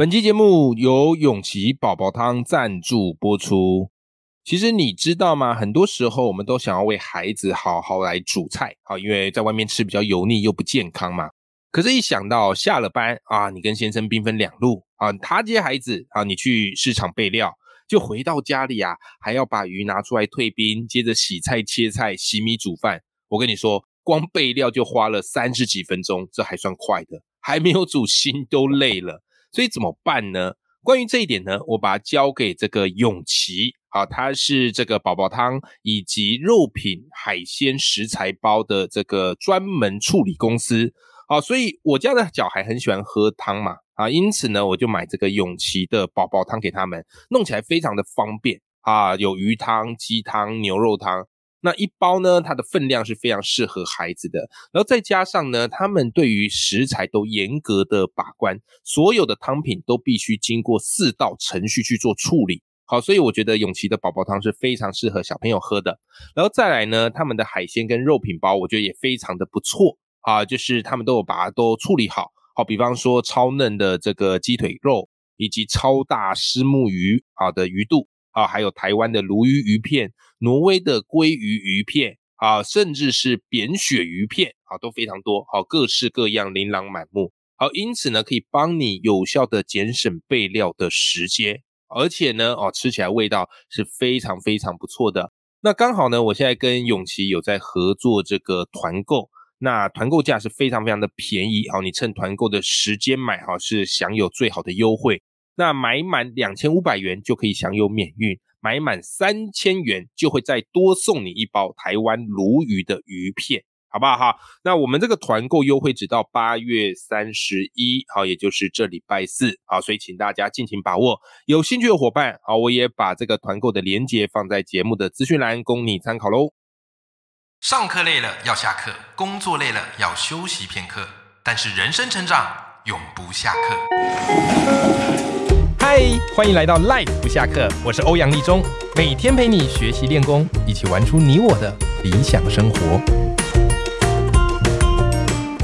本期节目由永琪宝宝汤赞助播出。其实你知道吗？很多时候我们都想要为孩子好好来煮菜，好，因为在外面吃比较油腻又不健康嘛。可是，一想到下了班啊，你跟先生兵分两路啊，他接孩子啊，你去市场备料，就回到家里啊，还要把鱼拿出来退冰，接着洗菜、切菜、洗米、煮饭。我跟你说，光备料就花了三十几分钟，这还算快的，还没有煮，心都累了。所以怎么办呢？关于这一点呢，我把它交给这个永琪，好，它是这个宝宝汤以及肉品、海鲜食材包的这个专门处理公司，好，所以我家的小孩很喜欢喝汤嘛，啊，因此呢，我就买这个永琪的宝宝汤给他们，弄起来非常的方便啊，有鱼汤、鸡汤、牛肉汤。那一包呢，它的分量是非常适合孩子的，然后再加上呢，他们对于食材都严格的把关，所有的汤品都必须经过四道程序去做处理。好，所以我觉得永琪的宝宝汤是非常适合小朋友喝的。然后再来呢，他们的海鲜跟肉品包，我觉得也非常的不错啊，就是他们都有把它都处理好。好，比方说超嫩的这个鸡腿肉，以及超大虱目鱼好的鱼肚。啊，还有台湾的鲈鱼鱼片、挪威的鲑鱼鱼片啊，甚至是扁鳕鱼片啊，都非常多，好，各式各样，琳琅满目。好，因此呢，可以帮你有效的节省备料的时间，而且呢，哦，吃起来味道是非常非常不错的。那刚好呢，我现在跟永琪有在合作这个团购，那团购价是非常非常的便宜，好，你趁团购的时间买，哈，是享有最好的优惠。那买满两千五百元就可以享有免运，买满三千元就会再多送你一包台湾鲈鱼的鱼片，好不好哈？那我们这个团购优惠直到八月三十一，好，也就是这礼拜四，好，所以请大家尽情把握。有兴趣的伙伴，好，我也把这个团购的链接放在节目的资讯栏，供你参考喽。上课累了要下课，工作累了要休息片刻，但是人生成长永不下课。嗨，欢迎来到 Life 不下课，我是欧阳立中，每天陪你学习练功，一起玩出你我的理想生活。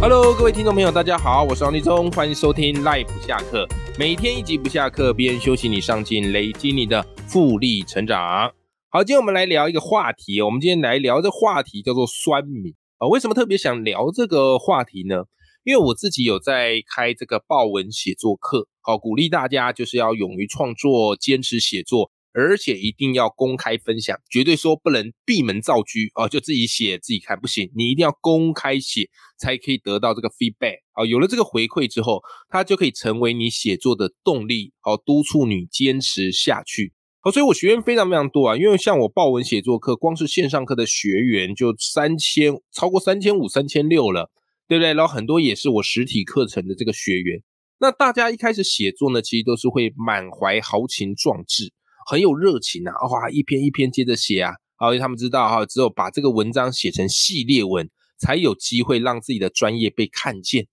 Hello，各位听众朋友，大家好，我是王立中，欢迎收听 Life 不下课，每天一集不下课，边休息你上进，累积你的复利成长。好，今天我们来聊一个话题，我们今天来聊这话题叫做酸米啊，为什么特别想聊这个话题呢？因为我自己有在开这个报文写作课，好鼓励大家就是要勇于创作，坚持写作，而且一定要公开分享，绝对说不能闭门造车哦，就自己写自己看不行，你一定要公开写，才可以得到这个 feedback 啊，有了这个回馈之后，它就可以成为你写作的动力，好督促你坚持下去。好，所以我学员非常非常多啊，因为像我报文写作课，光是线上课的学员就三千，超过三千五、三千六了。对不对？然后很多也是我实体课程的这个学员。那大家一开始写作呢，其实都是会满怀豪情壮志，很有热情啊，哇，一篇一篇接着写啊。因为他们知道哈，只有把这个文章写成系列文，才有机会让自己的专业被看见，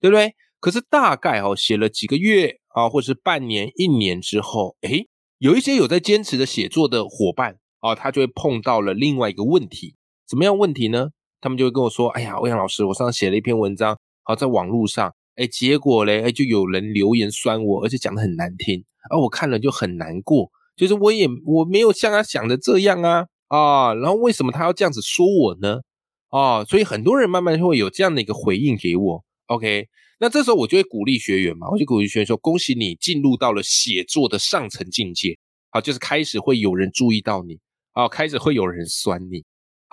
对不对？可是大概哦，写了几个月啊，或者是半年、一年之后，诶，有一些有在坚持的写作的伙伴啊，他就会碰到了另外一个问题，怎么样问题呢？他们就会跟我说：“哎呀，欧阳老师，我上次写了一篇文章，好在网络上，哎，结果嘞，哎，就有人留言酸我，而且讲的很难听，而我看了就很难过，就是我也我没有像他想的这样啊啊，然后为什么他要这样子说我呢？啊，所以很多人慢慢会有这样的一个回应给我。OK，那这时候我就会鼓励学员嘛，我就鼓励学员说：恭喜你进入到了写作的上层境界，好，就是开始会有人注意到你，啊，开始会有人酸你。”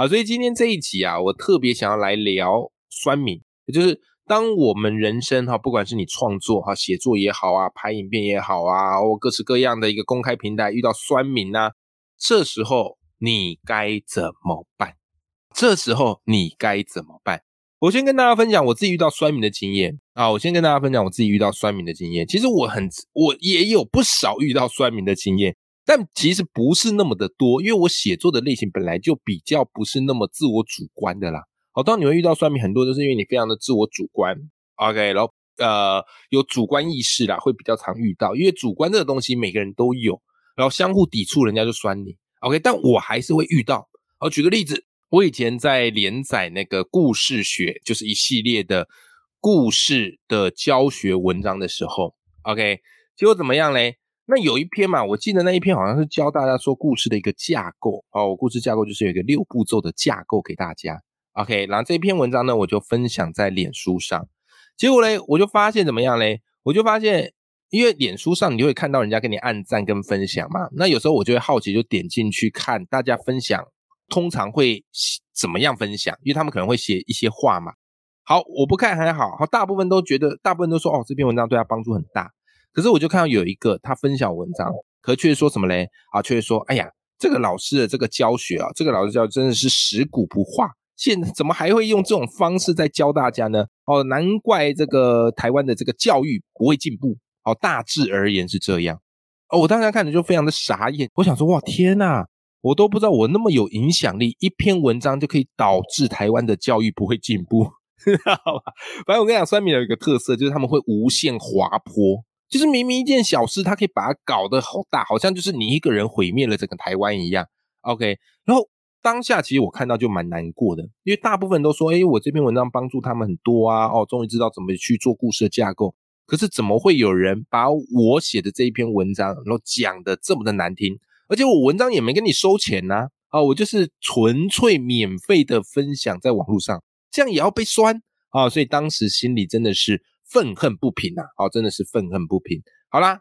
好，所以今天这一集啊，我特别想要来聊酸民，也就是当我们人生哈，不管是你创作哈、写作也好啊、拍影片也好啊，或各式各样的一个公开平台遇到酸民啊，这时候你该怎么办？这时候你该怎么办？我先跟大家分享我自己遇到酸民的经验啊，我先跟大家分享我自己遇到酸民的经验。其实我很，我也有不少遇到酸民的经验。但其实不是那么的多，因为我写作的类型本来就比较不是那么自我主观的啦。好，当你会遇到酸民，很多都是因为你非常的自我主观，OK，然后呃有主观意识啦，会比较常遇到，因为主观这个东西每个人都有，然后相互抵触，人家就酸你，OK，但我还是会遇到。好，举个例子，我以前在连载那个故事学，就是一系列的故事的教学文章的时候，OK。结果怎么样嘞？那有一篇嘛，我记得那一篇好像是教大家说故事的一个架构哦。我故事架构就是有一个六步骤的架构给大家。OK，然后这篇文章呢，我就分享在脸书上。结果嘞，我就发现怎么样嘞？我就发现，因为脸书上你就会看到人家跟你按赞跟分享嘛。那有时候我就会好奇，就点进去看大家分享，通常会怎么样分享？因为他们可能会写一些话嘛。好，我不看还好，好，大部分都觉得，大部分都说哦，这篇文章对他帮助很大。可是我就看到有一个他分享文章，可却说什么嘞？啊，却说，哎呀，这个老师的这个教学啊，这个老师教真的是食古不化，现怎么还会用这种方式在教大家呢？哦，难怪这个台湾的这个教育不会进步。哦，大致而言是这样。哦，我当时看着就非常的傻眼，我想说，哇，天呐，我都不知道我那么有影响力，一篇文章就可以导致台湾的教育不会进步，好吧？反正我跟你讲，酸米有一个特色，就是他们会无限滑坡。就是明明一件小事，他可以把它搞得好大，好像就是你一个人毁灭了整个台湾一样。OK，然后当下其实我看到就蛮难过的，因为大部分都说，哎，我这篇文章帮助他们很多啊，哦，终于知道怎么去做故事的架构。可是怎么会有人把我写的这一篇文章，然后讲的这么的难听？而且我文章也没跟你收钱呐，啊，我就是纯粹免费的分享在网络上，这样也要被酸啊？所以当时心里真的是。愤恨不平呐，哦，真的是愤恨不平。好啦，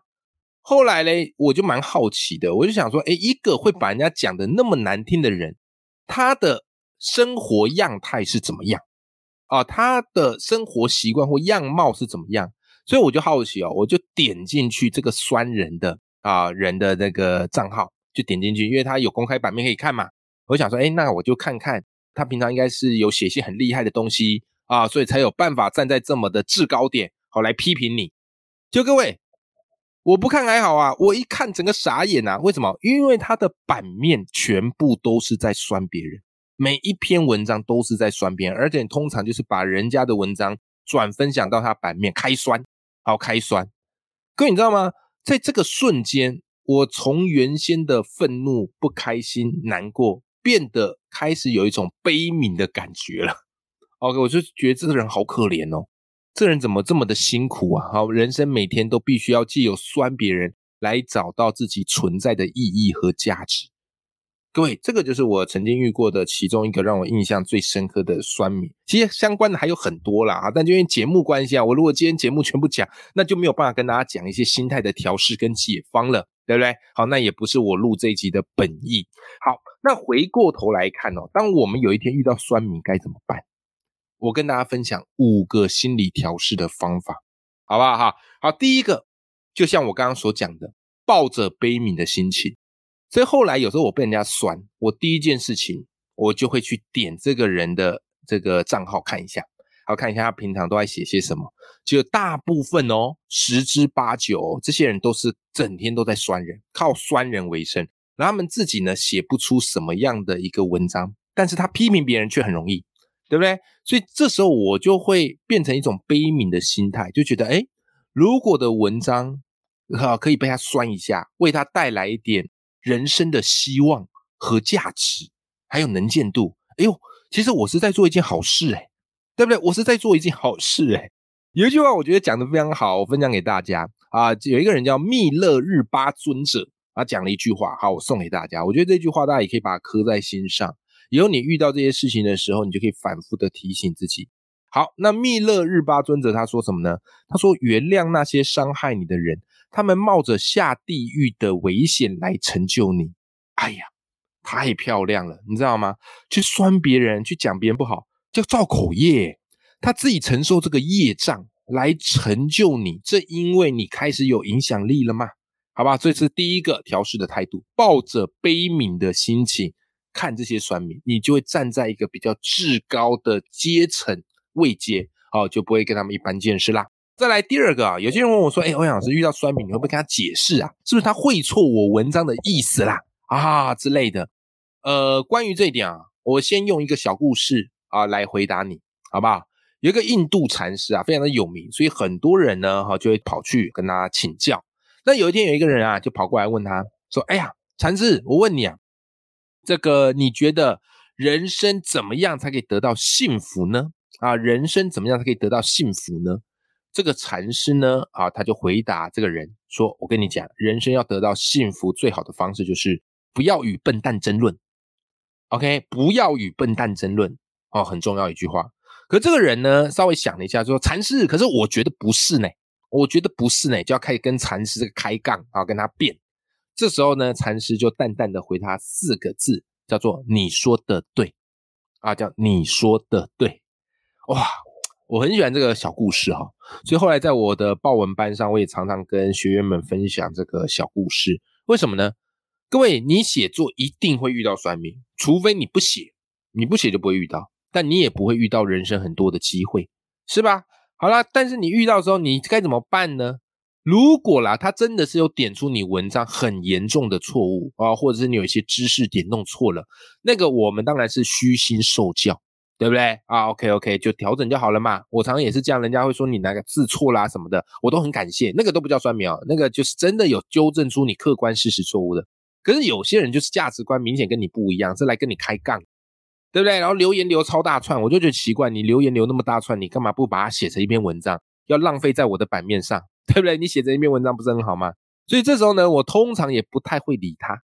后来嘞，我就蛮好奇的，我就想说，哎，一个会把人家讲的那么难听的人，他的生活样态是怎么样？啊，他的生活习惯或样貌是怎么样？所以我就好奇哦，我就点进去这个酸人的啊人的那个账号，就点进去，因为他有公开版面可以看嘛。我想说，哎，那我就看看他平常应该是有写些很厉害的东西。啊，所以才有办法站在这么的制高点，好来批评你。就各位，我不看还好啊，我一看整个傻眼啊！为什么？因为他的版面全部都是在酸别人，每一篇文章都是在酸别人，而且通常就是把人家的文章转分享到他版面开酸，好开酸。各位你知道吗？在这个瞬间，我从原先的愤怒、不开心、难过，变得开始有一种悲悯的感觉了。OK，我就觉得这个人好可怜哦，这人怎么这么的辛苦啊？好，人生每天都必须要借由酸别人来找到自己存在的意义和价值。各位，这个就是我曾经遇过的其中一个让我印象最深刻的酸民。其实相关的还有很多啦，啊，但就因为节目关系啊，我如果今天节目全部讲，那就没有办法跟大家讲一些心态的调试跟解方了，对不对？好，那也不是我录这一集的本意。好，那回过头来看哦，当我们有一天遇到酸民，该怎么办？我跟大家分享五个心理调试的方法，好不好？哈，好，第一个，就像我刚刚所讲的，抱着悲悯的心情。所以后来有时候我被人家酸，我第一件事情，我就会去点这个人的这个账号看一下，好看一下他平常都在写些什么。就大部分哦，十之八九，这些人都是整天都在酸人，靠酸人为生。然后他们自己呢，写不出什么样的一个文章，但是他批评别人却很容易。对不对？所以这时候我就会变成一种悲悯的心态，就觉得，哎，如果的文章啊可以被他酸一下，为他带来一点人生的希望和价值，还有能见度，哎呦，其实我是在做一件好事，哎，对不对？我是在做一件好事，哎。有一句话我觉得讲的非常好，我分享给大家啊。有一个人叫密勒日巴尊者啊，讲了一句话，好，我送给大家。我觉得这句话大家也可以把它刻在心上。以后你遇到这些事情的时候，你就可以反复的提醒自己。好，那密勒日巴尊者他说什么呢？他说：“原谅那些伤害你的人，他们冒着下地狱的危险来成就你。”哎呀，太漂亮了，你知道吗？去酸别人，去讲别人不好，叫造口业。他自己承受这个业障来成就你，这因为你开始有影响力了吗？好吧，这是第一个调试的态度，抱着悲悯的心情。看这些酸民，你就会站在一个比较至高的阶层位阶，哦，就不会跟他们一般见识啦。再来第二个啊，有些人问我说：“哎，欧阳老师遇到酸民，你会不会跟他解释啊？是不是他会错我文章的意思啦？啊之类的？”呃，关于这一点啊，我先用一个小故事啊来回答你，好不好？有一个印度禅师啊，非常的有名，所以很多人呢哈就会跑去跟他请教。那有一天有一个人啊就跑过来问他说：“哎呀，禅师，我问你啊。”这个你觉得人生怎么样才可以得到幸福呢？啊，人生怎么样才可以得到幸福呢？这个禅师呢，啊，他就回答这个人说：“我跟你讲，人生要得到幸福最好的方式就是不要与笨蛋争论。OK，不要与笨蛋争论哦，很重要一句话。可这个人呢，稍微想了一下，说禅师，可是我觉得不是呢，我觉得不是呢，就要开始跟禅师这个开杠啊，跟他辩。这时候呢，禅师就淡淡的回他四个字，叫做“你说的对”，啊，叫“你说的对”。哇，我很喜欢这个小故事哈，所以后来在我的报文班上，我也常常跟学员们分享这个小故事。为什么呢？各位，你写作一定会遇到酸民，除非你不写，你不写就不会遇到，但你也不会遇到人生很多的机会，是吧？好啦，但是你遇到的时候，你该怎么办呢？如果啦，他真的是有点出你文章很严重的错误啊，或者是你有一些知识点弄错了，那个我们当然是虚心受教。对不对啊？OK OK，就调整就好了嘛。我常常也是这样，人家会说你哪个字错啦什么的，我都很感谢。那个都不叫酸苗，那个就是真的有纠正出你客观事实错误的。可是有些人就是价值观明显跟你不一样，是来跟你开杠，对不对？然后留言留超大串，我就觉得奇怪，你留言留那么大串，你干嘛不把它写成一篇文章？要浪费在我的版面上，对不对？你写这一篇文章不是很好吗？所以这时候呢，我通常也不太会理他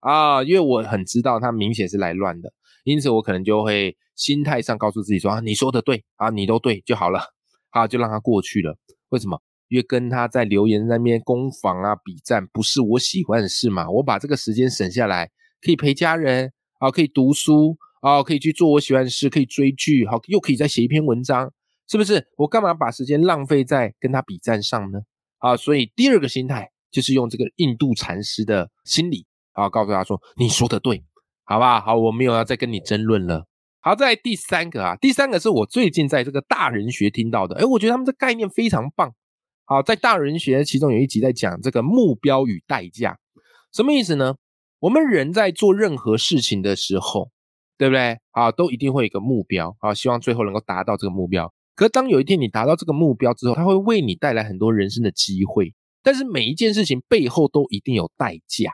啊，因为我很知道他明显是来乱的。因此，我可能就会心态上告诉自己说：“啊，你说的对啊，你都对就好了，好就让他过去了。为什么？因为跟他在留言那边攻防啊、比战，不是我喜欢的事嘛。我把这个时间省下来，可以陪家人啊，可以读书啊，可以去做我喜欢的事，可以追剧，好，又可以再写一篇文章，是不是？我干嘛把时间浪费在跟他比战上呢？啊，所以第二个心态就是用这个印度禅师的心理啊，告诉他说：你说的对。”好不好？好，我没有要再跟你争论了。好，在第三个啊，第三个是我最近在这个大人学听到的，哎，我觉得他们这概念非常棒。好，在大人学其中有一集在讲这个目标与代价，什么意思呢？我们人在做任何事情的时候，对不对？啊，都一定会有一个目标啊，希望最后能够达到这个目标。可当有一天你达到这个目标之后，它会为你带来很多人生的机会，但是每一件事情背后都一定有代价。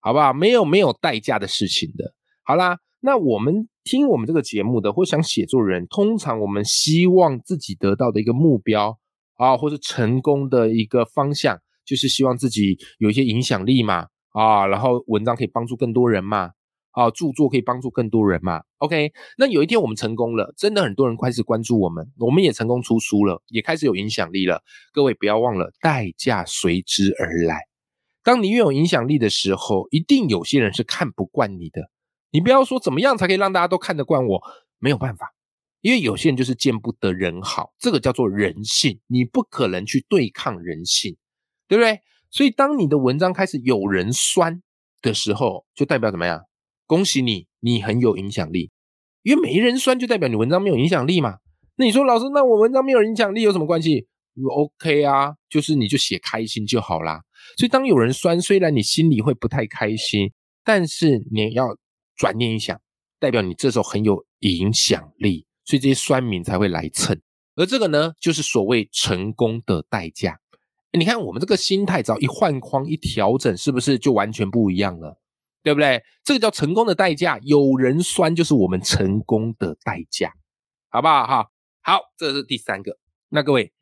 好不好？没有没有代价的事情的。好啦，那我们听我们这个节目的，或想写作人，通常我们希望自己得到的一个目标啊，或是成功的一个方向，就是希望自己有一些影响力嘛啊，然后文章可以帮助更多人嘛啊，著作可以帮助更多人嘛。OK，那有一天我们成功了，真的很多人开始关注我们，我们也成功出书了，也开始有影响力了。各位不要忘了，代价随之而来。当你越有影响力的时候，一定有些人是看不惯你的。你不要说怎么样才可以让大家都看得惯我，没有办法，因为有些人就是见不得人好，这个叫做人性，你不可能去对抗人性，对不对？所以当你的文章开始有人酸的时候，就代表怎么样？恭喜你，你很有影响力，因为没人酸就代表你文章没有影响力嘛。那你说老师，那我文章没有影响力有什么关系？OK 啊，就是你就写开心就好啦。所以当有人酸，虽然你心里会不太开心，但是你要转念一想，代表你这时候很有影响力，所以这些酸民才会来蹭。而这个呢，就是所谓成功的代价。你看我们这个心态，只要一换框一调整，是不是就完全不一样了？对不对？这个叫成功的代价。有人酸，就是我们成功的代价，好不好？哈，好，这是第三个。那各位。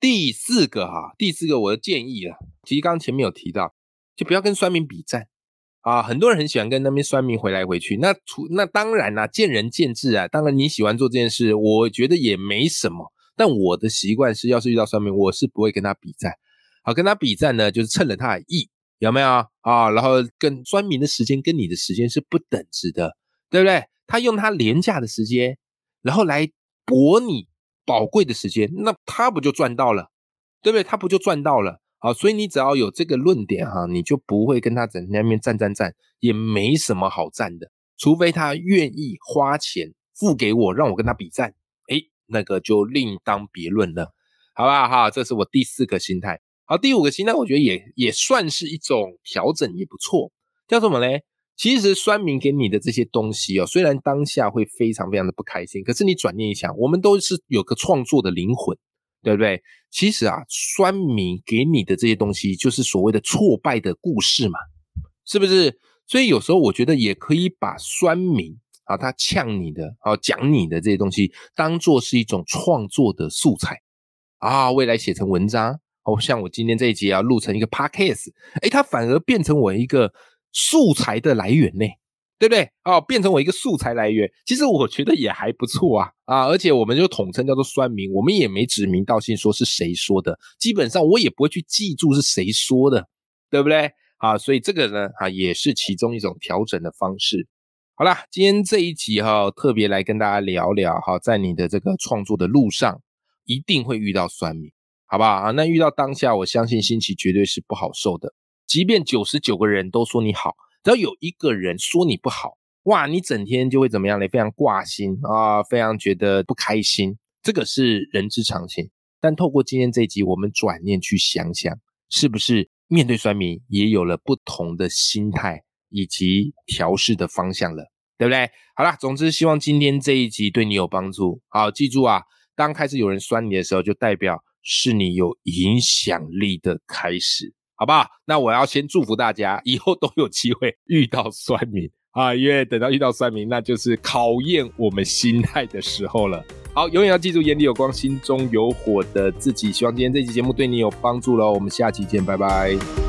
第四个哈，第四个我的建议啊，其实刚刚前面有提到，就不要跟酸民比战啊。很多人很喜欢跟那边酸民回来回去，那除那当然啦，见仁见智啊。当然你喜欢做这件事，我觉得也没什么。但我的习惯是，要是遇到酸民，我是不会跟他比战。好，跟他比战呢，就是趁了他的意，有没有啊？然后跟专民的时间跟你的时间是不等值的，对不对？他用他廉价的时间，然后来博你。宝贵的时间，那他不就赚到了，对不对？他不就赚到了？好，所以你只要有这个论点哈，你就不会跟他整天那边战战战，也没什么好战的。除非他愿意花钱付给我，让我跟他比战，诶，那个就另当别论了，好不好？哈，这是我第四个心态。好，第五个心态，我觉得也也算是一种调整，也不错。叫什么嘞？其实酸民给你的这些东西哦，虽然当下会非常非常的不开心，可是你转念一想，我们都是有个创作的灵魂，对不对？其实啊，酸民给你的这些东西，就是所谓的挫败的故事嘛，是不是？所以有时候我觉得也可以把酸民啊，他呛你的啊，讲你的这些东西，当做是一种创作的素材啊，未来写成文章哦，像我今天这一集要录成一个 podcast，哎，它反而变成我一个素材的来源呢，对不对？哦，变成我一个素材来源，其实我觉得也还不错啊啊！而且我们就统称叫做酸民，我们也没指名道姓说是谁说的，基本上我也不会去记住是谁说的，对不对？啊，所以这个呢，啊，也是其中一种调整的方式。好啦，今天这一集哈，特别来跟大家聊聊哈，在你的这个创作的路上，一定会遇到酸民。好不好啊？那遇到当下，我相信心情绝对是不好受的。即便九十九个人都说你好，只要有一个人说你不好，哇，你整天就会怎么样呢？非常挂心啊，非常觉得不开心。这个是人之常情。但透过今天这一集，我们转念去想想，是不是面对酸民也有了不同的心态以及调试的方向了？对不对？好啦，总之希望今天这一集对你有帮助。好，记住啊，当开始有人酸你的时候，就代表。是你有影响力的开始，好不好？那我要先祝福大家，以后都有机会遇到酸民啊，因为等到遇到酸民，那就是考验我们心态的时候了。好，永远要记住，眼里有光，心中有火的自己。希望今天这期节目对你有帮助喽。我们下期见，拜拜。